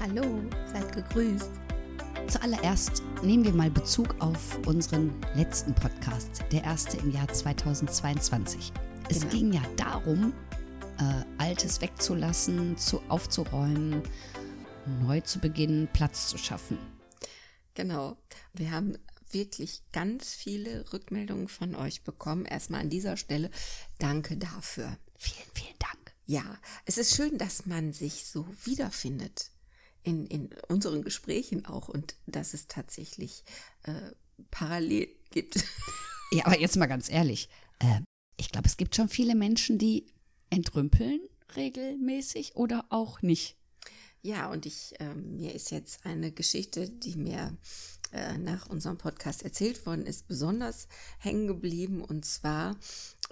Hallo, seid gegrüßt. Zuallererst nehmen wir mal Bezug auf unseren letzten Podcast, der erste im Jahr 2022. Es genau. ging ja darum, äh, Altes wegzulassen, zu, aufzuräumen, neu zu beginnen, Platz zu schaffen. Genau. Wir haben wirklich ganz viele Rückmeldungen von euch bekommen. Erstmal an dieser Stelle danke dafür. Vielen, vielen Dank. Ja, es ist schön, dass man sich so wiederfindet in, in unseren Gesprächen auch und dass es tatsächlich äh, parallel gibt. Ja, aber jetzt mal ganz ehrlich. Äh, ich glaube, es gibt schon viele Menschen, die entrümpeln regelmäßig oder auch nicht. Ja, und ich, äh, mir ist jetzt eine Geschichte, die mir äh, nach unserem Podcast erzählt worden ist, besonders hängen geblieben. Und zwar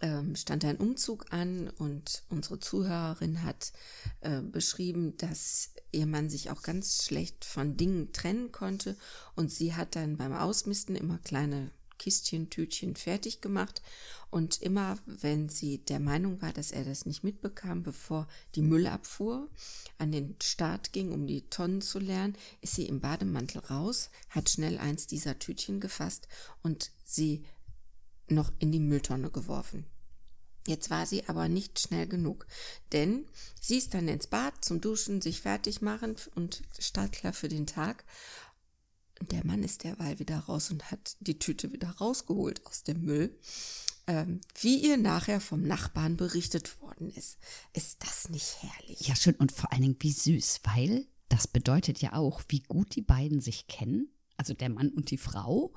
ähm, stand ein Umzug an und unsere Zuhörerin hat äh, beschrieben, dass ihr Mann sich auch ganz schlecht von Dingen trennen konnte und sie hat dann beim Ausmisten immer kleine Kistchen, Tütchen fertig gemacht und immer, wenn sie der Meinung war, dass er das nicht mitbekam, bevor die Müllabfuhr an den Start ging, um die Tonnen zu lernen, ist sie im Bademantel raus, hat schnell eins dieser Tütchen gefasst und sie noch in die Mülltonne geworfen. Jetzt war sie aber nicht schnell genug, denn sie ist dann ins Bad zum Duschen, sich fertig machen und startklar für den Tag. Und der Mann ist derweil wieder raus und hat die Tüte wieder rausgeholt aus dem Müll. Ähm, wie ihr nachher vom Nachbarn berichtet worden ist. Ist das nicht herrlich? Ja, schön und vor allen Dingen wie süß, weil das bedeutet ja auch, wie gut die beiden sich kennen, also der Mann und die Frau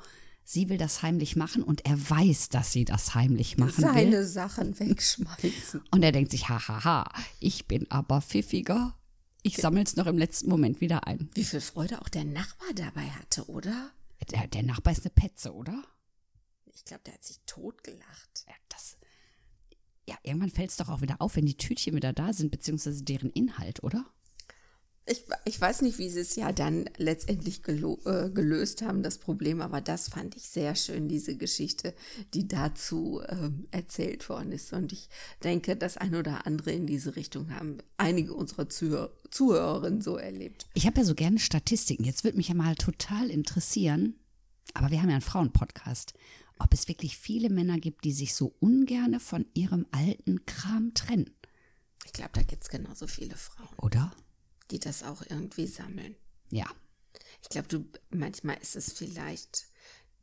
sie will das heimlich machen und er weiß, dass sie das heimlich machen Seine will. Seine Sachen wegschmeißen. Und er denkt sich, hahaha, ich bin aber pfiffiger. Ich sammle es noch im letzten Moment wieder ein. Wie viel Freude auch der Nachbar dabei hatte, oder? Der, der Nachbar ist eine Petze, oder? Ich glaube, der hat sich totgelacht. Ja, das. Ja, irgendwann fällt es doch auch wieder auf, wenn die Tütchen wieder da sind, beziehungsweise deren Inhalt, oder? Ich, ich weiß nicht, wie sie es ja dann letztendlich äh, gelöst haben, das Problem, aber das fand ich sehr schön, diese Geschichte, die dazu ähm, erzählt worden ist. Und ich denke, das ein oder andere in diese Richtung haben einige unserer Zuhör Zuhörerinnen so erlebt. Ich habe ja so gerne Statistiken. Jetzt würde mich ja mal total interessieren, aber wir haben ja einen Frauenpodcast, ob es wirklich viele Männer gibt, die sich so ungerne von ihrem alten Kram trennen. Ich glaube, da gibt es genauso viele Frauen. Oder? Die das auch irgendwie sammeln. Ja. Ich glaube, du manchmal ist es vielleicht,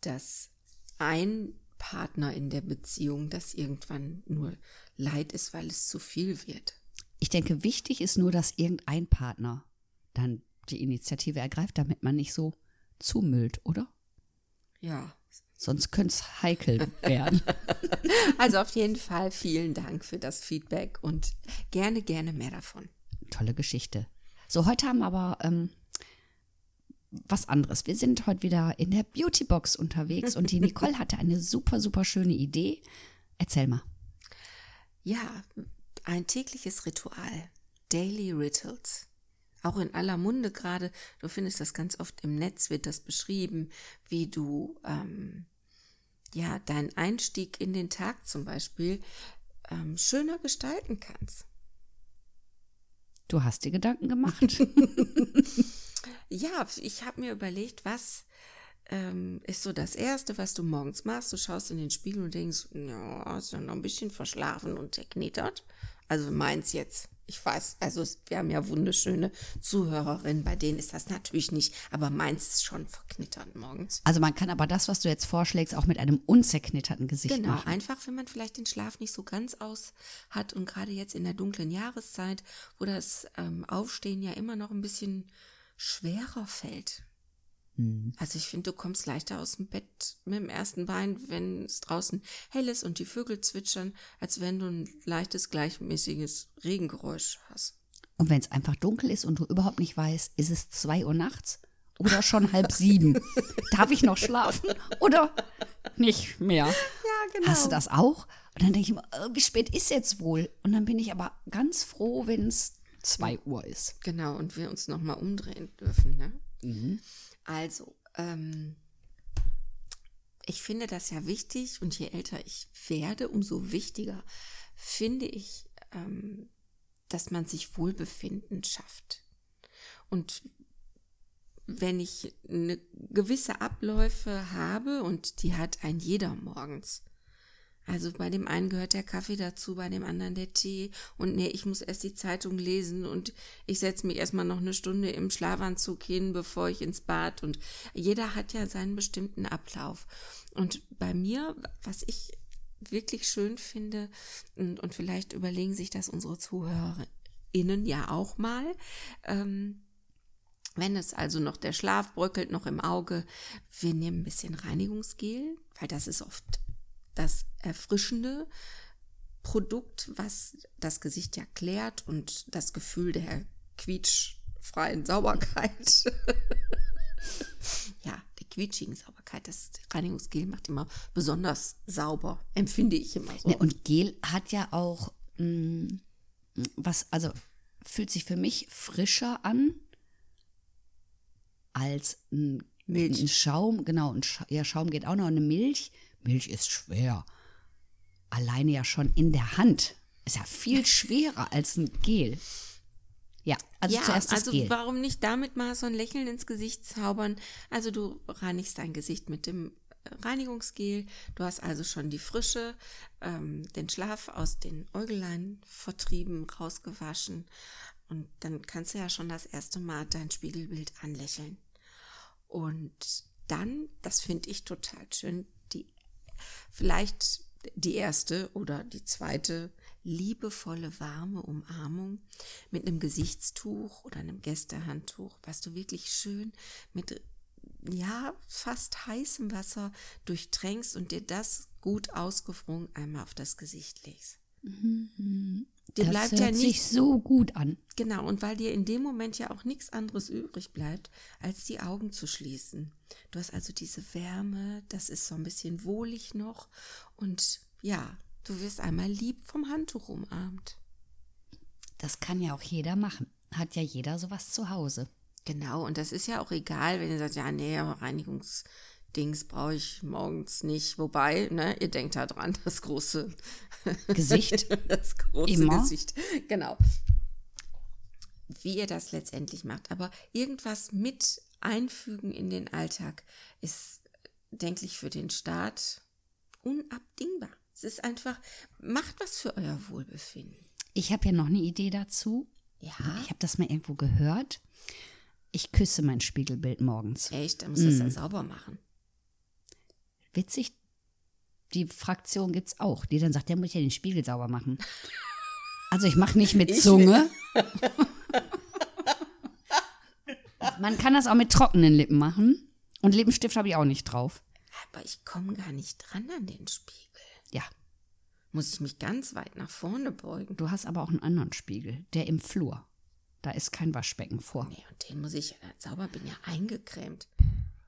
dass ein Partner in der Beziehung, das irgendwann nur leid ist, weil es zu viel wird. Ich denke, wichtig ist nur, dass irgendein Partner dann die Initiative ergreift, damit man nicht so zumüllt, oder? Ja. Sonst könnte es heikel werden. also auf jeden Fall vielen Dank für das Feedback und gerne, gerne mehr davon. Tolle Geschichte. So, heute haben wir aber ähm, was anderes. Wir sind heute wieder in der Beautybox unterwegs und die Nicole hatte eine super, super schöne Idee. Erzähl mal. Ja, ein tägliches Ritual. Daily Rituals. Auch in aller Munde gerade, du findest das ganz oft im Netz, wird das beschrieben, wie du ähm, ja deinen Einstieg in den Tag zum Beispiel ähm, schöner gestalten kannst. Du hast dir Gedanken gemacht. ja, ich habe mir überlegt, was ähm, ist so das Erste, was du morgens machst. Du schaust in den Spiegel und denkst, ja, ist ja noch ein bisschen verschlafen und zerknittert. Also meins jetzt. Ich weiß, also wir haben ja wunderschöne Zuhörerinnen, bei denen ist das natürlich nicht, aber meins ist schon verknittert morgens. Also man kann aber das, was du jetzt vorschlägst, auch mit einem unzerknitterten Gesicht genau, machen. Genau, einfach, wenn man vielleicht den Schlaf nicht so ganz aus hat und gerade jetzt in der dunklen Jahreszeit, wo das ähm, Aufstehen ja immer noch ein bisschen schwerer fällt. Mhm. Also ich finde, du kommst leichter aus dem Bett mit dem ersten Bein, wenn es draußen hell ist und die Vögel zwitschern, als wenn du ein leichtes, gleichmäßiges Regengeräusch hast. Und wenn es einfach dunkel ist und du überhaupt nicht weißt, ist es zwei Uhr nachts oder schon halb sieben? Darf ich noch schlafen oder nicht mehr? Ja, genau. Hast du das auch? Und dann denke ich immer, äh, wie spät ist jetzt wohl? Und dann bin ich aber ganz froh, wenn es zwei Uhr ist. Genau, und wir uns nochmal umdrehen dürfen. Ne? Also, ähm, ich finde das ja wichtig und je älter ich werde, umso wichtiger finde ich, ähm, dass man sich Wohlbefinden schafft. Und wenn ich eine gewisse Abläufe habe und die hat ein jeder morgens. Also bei dem einen gehört der Kaffee dazu, bei dem anderen der Tee und nee, ich muss erst die Zeitung lesen und ich setze mich erstmal noch eine Stunde im Schlafanzug hin, bevor ich ins Bad und jeder hat ja seinen bestimmten Ablauf. Und bei mir, was ich wirklich schön finde und, und vielleicht überlegen sich das unsere ZuhörerInnen ja auch mal, ähm, wenn es also noch der Schlaf bröckelt noch im Auge, wir nehmen ein bisschen Reinigungsgel, weil das ist oft das erfrischende Produkt, was das Gesicht ja klärt und das Gefühl der quietschfreien Sauberkeit. ja, der quietschigen Sauberkeit. Das Reinigungsgel macht immer besonders sauber, empfinde ich immer so. Ne, und Gel hat ja auch mh, was, also fühlt sich für mich frischer an als ein, Milch. ein Schaum. Genau, ein Scha ja, Schaum geht auch noch. Eine Milch, Milch ist schwer. Alleine ja schon in der Hand. Ist ja viel schwerer als ein Gel. Ja, also ja, zuerst das also Gel. warum nicht damit mal so ein Lächeln ins Gesicht zaubern? Also du reinigst dein Gesicht mit dem äh, Reinigungsgel. Du hast also schon die Frische, ähm, den Schlaf aus den Äugelein vertrieben, rausgewaschen. Und dann kannst du ja schon das erste Mal dein Spiegelbild anlächeln. Und dann, das finde ich total schön, vielleicht die erste oder die zweite liebevolle, warme Umarmung mit einem Gesichtstuch oder einem Gästehandtuch, was du wirklich schön mit ja, fast heißem Wasser durchtränkst und dir das gut ausgefroren einmal auf das Gesicht legst. Dir das bleibt hört ja sich nicht so gut an. Genau, und weil dir in dem Moment ja auch nichts anderes übrig bleibt, als die Augen zu schließen. Du hast also diese Wärme, das ist so ein bisschen wohlig noch und ja, du wirst einmal lieb vom Handtuch umarmt. Das kann ja auch jeder machen. Hat ja jeder sowas zu Hause. Genau, und das ist ja auch egal, wenn ihr sagt, ja, nee, aber Reinigungsdings brauche ich morgens nicht. Wobei, ne, ihr denkt da dran, das große Gesicht. das große Immer. Gesicht. Genau. Wie ihr das letztendlich macht. Aber irgendwas mit einfügen in den Alltag ist, denke ich, für den Staat unabdingbar. Es ist einfach, macht was für euer Wohlbefinden. Ich habe ja noch eine Idee dazu. Ja, Ich habe das mal irgendwo gehört. Ich küsse mein Spiegelbild morgens. echt, da muss das ja sauber machen. Witzig, die Fraktion gibt es auch, die dann sagt, der muss ja den Spiegel sauber machen. Also ich mache nicht mit Ich Zunge. Man kann das auch mit trockenen Lippen machen. Und Lippenstift habe ich auch nicht drauf. Aber ich komme gar nicht dran an den Spiegel. Ja, Muss ich mich ganz weit nach vorne beugen. du hast aber auch einen anderen Spiegel, der im Flur. Da ist kein Waschbecken vor. Nee, und den muss ich ja dann sauber, bin ja eingecremt.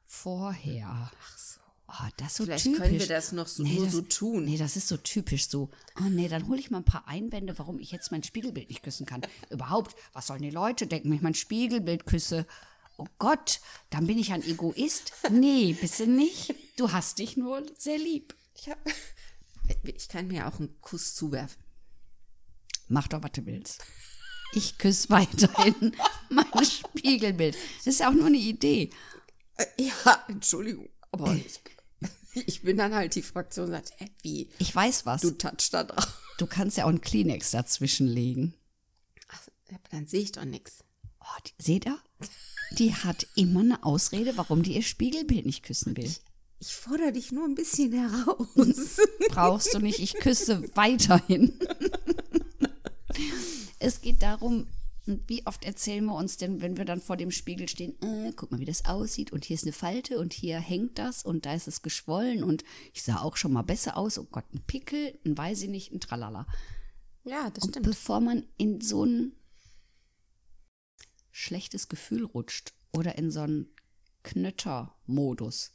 Vorher. Ach so. Oh, das ist so Vielleicht typisch. können wir das noch so, nur das, so tun. Nee, das ist so typisch so. Oh nee, dann hole ich mal ein paar Einwände, warum ich jetzt mein Spiegelbild nicht küssen kann. Überhaupt, was sollen die Leute denken, wenn ich mein Spiegelbild küsse? Oh Gott, dann bin ich ein Egoist? Nee, bist du nicht. Du hast dich nur sehr lieb. Ich, hab, ich kann mir auch einen Kuss zuwerfen. Mach doch, was du willst. Ich küsse weiterhin mein Spiegelbild. Das ist ja auch nur eine Idee. Äh, Ja, Entschuldigung, aber ich, ich bin dann halt die Fraktion, sagt, hä, wie? Ich weiß was. Du Du, touchst da drauf. kannst ja auch einen Kleenex dazwischen legen. Ach, dann sehe ich doch nichts. Oh, die, seht ihr? Die hat immer eine Ausrede, warum die ihr Spiegelbild nicht küssen will. Ich fordere dich nur ein bisschen heraus. Brauchst du nicht, ich küsse weiterhin. es geht darum, wie oft erzählen wir uns denn, wenn wir dann vor dem Spiegel stehen, äh, guck mal, wie das aussieht und hier ist eine Falte und hier hängt das und da ist es geschwollen und ich sah auch schon mal besser aus. Oh Gott, ein Pickel, ein weiß ich nicht, ein Tralala. Ja, das Und stimmt. bevor man in so ein schlechtes Gefühl rutscht oder in so einen Knötter-Modus,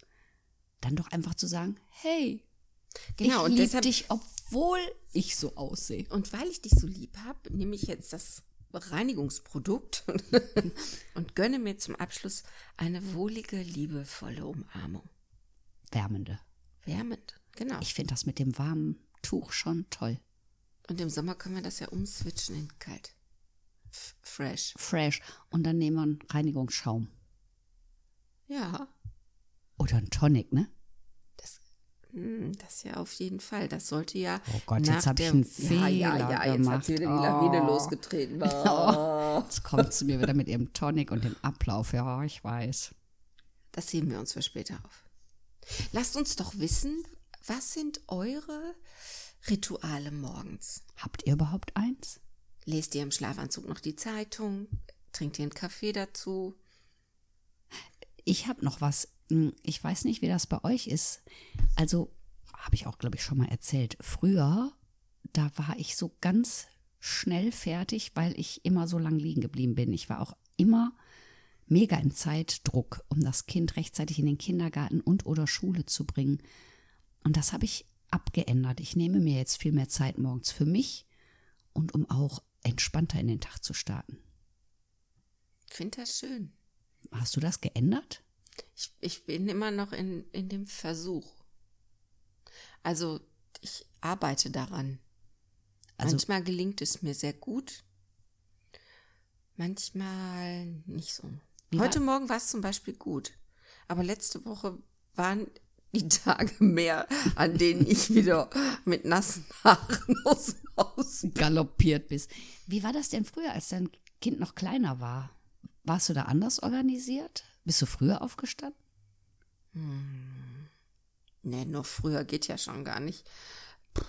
dann doch einfach zu sagen, hey, Genau, ich und lieb deshalb- dich, obwohl ich so aussehe. Und weil ich dich so lieb habe, nehme ich jetzt das Reinigungsprodukt und gönne mir zum Abschluss eine wohlige, liebevolle Umarmung. Wärmende. Wärmend, genau. Ich finde das mit dem warmen Tuch schon toll. und im Sommer können wir das ja umswitchen in kalt. F fresh. Fresh. Und dann nehmen wir einen Reinigungsschaum. Ja, Oder einen Tonic, ne? Das, hm, das ja auf jeden Fall. Das sollte ja. Oh Gott, jetzt nach hab ich einen Ja, ja, Fehler ja, jetzt hat sie wieder die gemacht. Lawine Oh. losgetreten. Oh. Jetzt kommt sie mir wieder mit ihrem Tonic und dem Ablauf. Ja, ich weiß. Das heben wir uns für später auf. Lasst uns doch wissen, was sind eure Rituale morgens? Habt ihr überhaupt eins? Lest ihr im Schlafanzug noch die Zeitung? Trinkt ihr einen Kaffee dazu? Ich habe noch was. Hm, Ich weiß nicht, wie das bei euch ist. Also, habe ich auch, glaube ich, schon mal erzählt. Früher, da war ich so ganz schnell fertig, weil ich immer so lang liegen geblieben bin. Ich war auch immer mega im Zeitdruck, um das Kind rechtzeitig in den Kindergarten und oder Schule zu bringen. Und das habe ich abgeändert. Ich nehme mir jetzt viel mehr Zeit morgens für mich und um auch entspannter in den Tag zu starten. Ich finde das schön. Hast du das geändert? Ich, ich bin immer noch in, in dem Versuch. Also, ich arbeite daran. Also- manchmal gelingt es mir sehr gut. Manchmal nicht so. Heute war- Morgen war es zum Beispiel gut. Aber letzte Woche waren die Tage mehr, an denen ich wieder mit nassen Haaren aus dem Haus galoppiert bist. Wie war das denn früher, als dein Kind noch kleiner war? Warst du da anders organisiert? Bist du früher aufgestanden? Nee, noch früher geht ja schon gar nicht. Puh,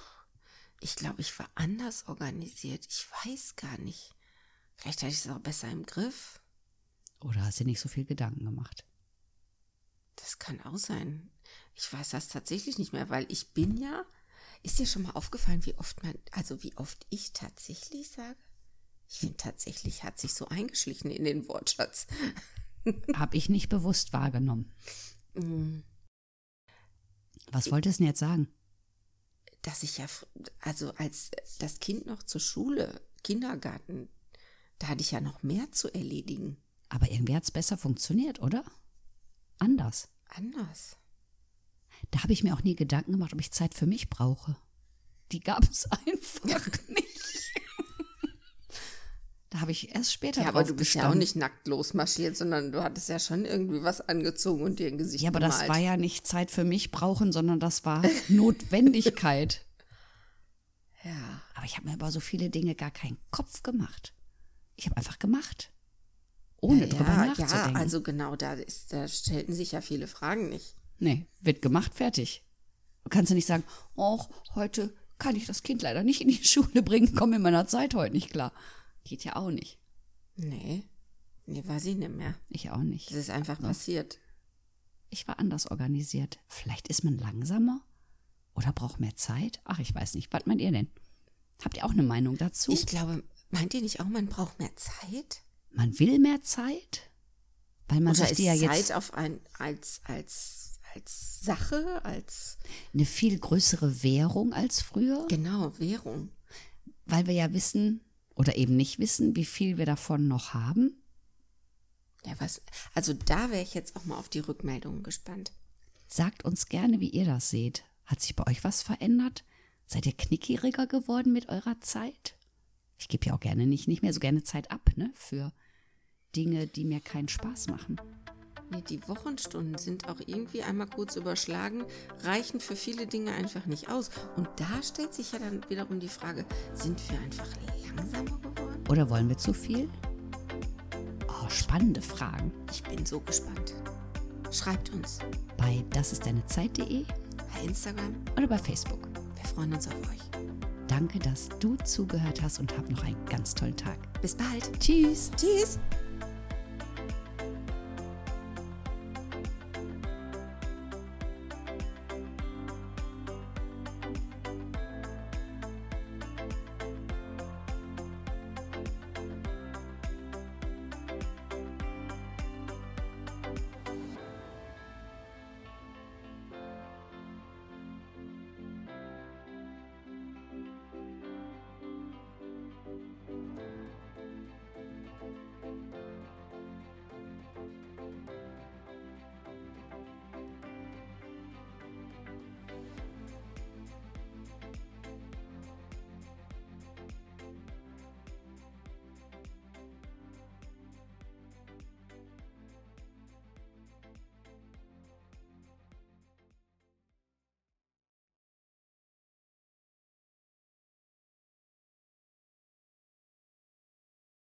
Ich glaube, ich war anders organisiert. Ich weiß gar nicht. Vielleicht hatte ich es auch besser im Griff. Oder hast du nicht so viel Gedanken gemacht? Das kann auch sein. Ich weiß das tatsächlich nicht mehr, weil ich bin ja. Ist dir schon mal aufgefallen, wie oft man, also wie oft ich tatsächlich sage? Ich finde tatsächlich hat sich so eingeschlichen in den Wortschatz. Hab ich nicht bewusst wahrgenommen. Mm, Was wolltest du denn jetzt sagen? Dass ich ja, also als das Kind noch zur Schule, Kindergarten, da hatte ich ja noch mehr zu erledigen. Aber irgendwie hat es besser funktioniert, oder? Anders. Anders. Da habe ich mir auch nie Gedanken gemacht, ob ich Zeit für mich brauche. Die gab es einfach nicht. Da habe ich erst später Ja, aber du bist ja auch gestanden. nicht nackt losmarschiert, sondern du hattest ja schon irgendwie was angezogen und dir ein Gesicht Ja, aber das gemalt. war ja nicht Zeit für mich brauchen, sondern das war Notwendigkeit. Ja. Aber ich habe mir über so viele Dinge gar keinen Kopf gemacht. Ich habe einfach gemacht. Ohne ja, drüber ja, nachzudenken. ja, also genau, da, ist, da stellten sich ja viele Fragen nicht. nee, wird gemacht, fertig. Du kannst ja nicht sagen, oh, heute kann ich das Kind leider nicht in die Schule bringen, komme in meiner Zeit heute nicht klar. Geht ja auch nicht. Nee, nee, war sie nicht mehr. Ich auch nicht. Das ist einfach passiert. Ich war anders organisiert. Vielleicht ist man langsamer oder braucht mehr Zeit. Ach, ich weiß nicht. Was meint ihr denn? Habt ihr auch eine Meinung dazu? Ich glaube, meint ihr nicht auch, man braucht mehr Zeit? man will mehr Zeit, weil man Oder sich ist die ja Zeit jetzt auf ein, als, als, als Sache, als, eine viel größere Währung als früher, genau, Währung? weil wir ja wissen oder eben nicht wissen, wie viel wir davon noch haben. Ja, was, also da wäre ich jetzt auch mal auf die Rückmeldungen gespannt. Sagt uns gerne, wie ihr das seht. Hat sich bei euch was verändert? Seid ihr knickiger geworden mit eurer Zeit? Ich gebe ja auch gerne nicht, nicht mehr so gerne Zeit ab, ne? Für Dinge, die mir keinen Spaß machen. Nee, die Wochenstunden sind auch irgendwie einmal kurz überschlagen, reichen für viele Dinge einfach nicht aus. Und da stellt sich ja dann wiederum die Frage, sind wir einfach langsamer geworden? Oder wollen wir zu viel? Oh, spannende Fragen. Ich bin so gespannt. Schreibt uns Bei dasistdeinezeit.de bei Instagram. oder bei Facebook. Wir freuen uns auf euch. Danke, dass du zugehört hast und hab noch einen ganz tollen Tag. Bis bald. Tschüss. Tschüss.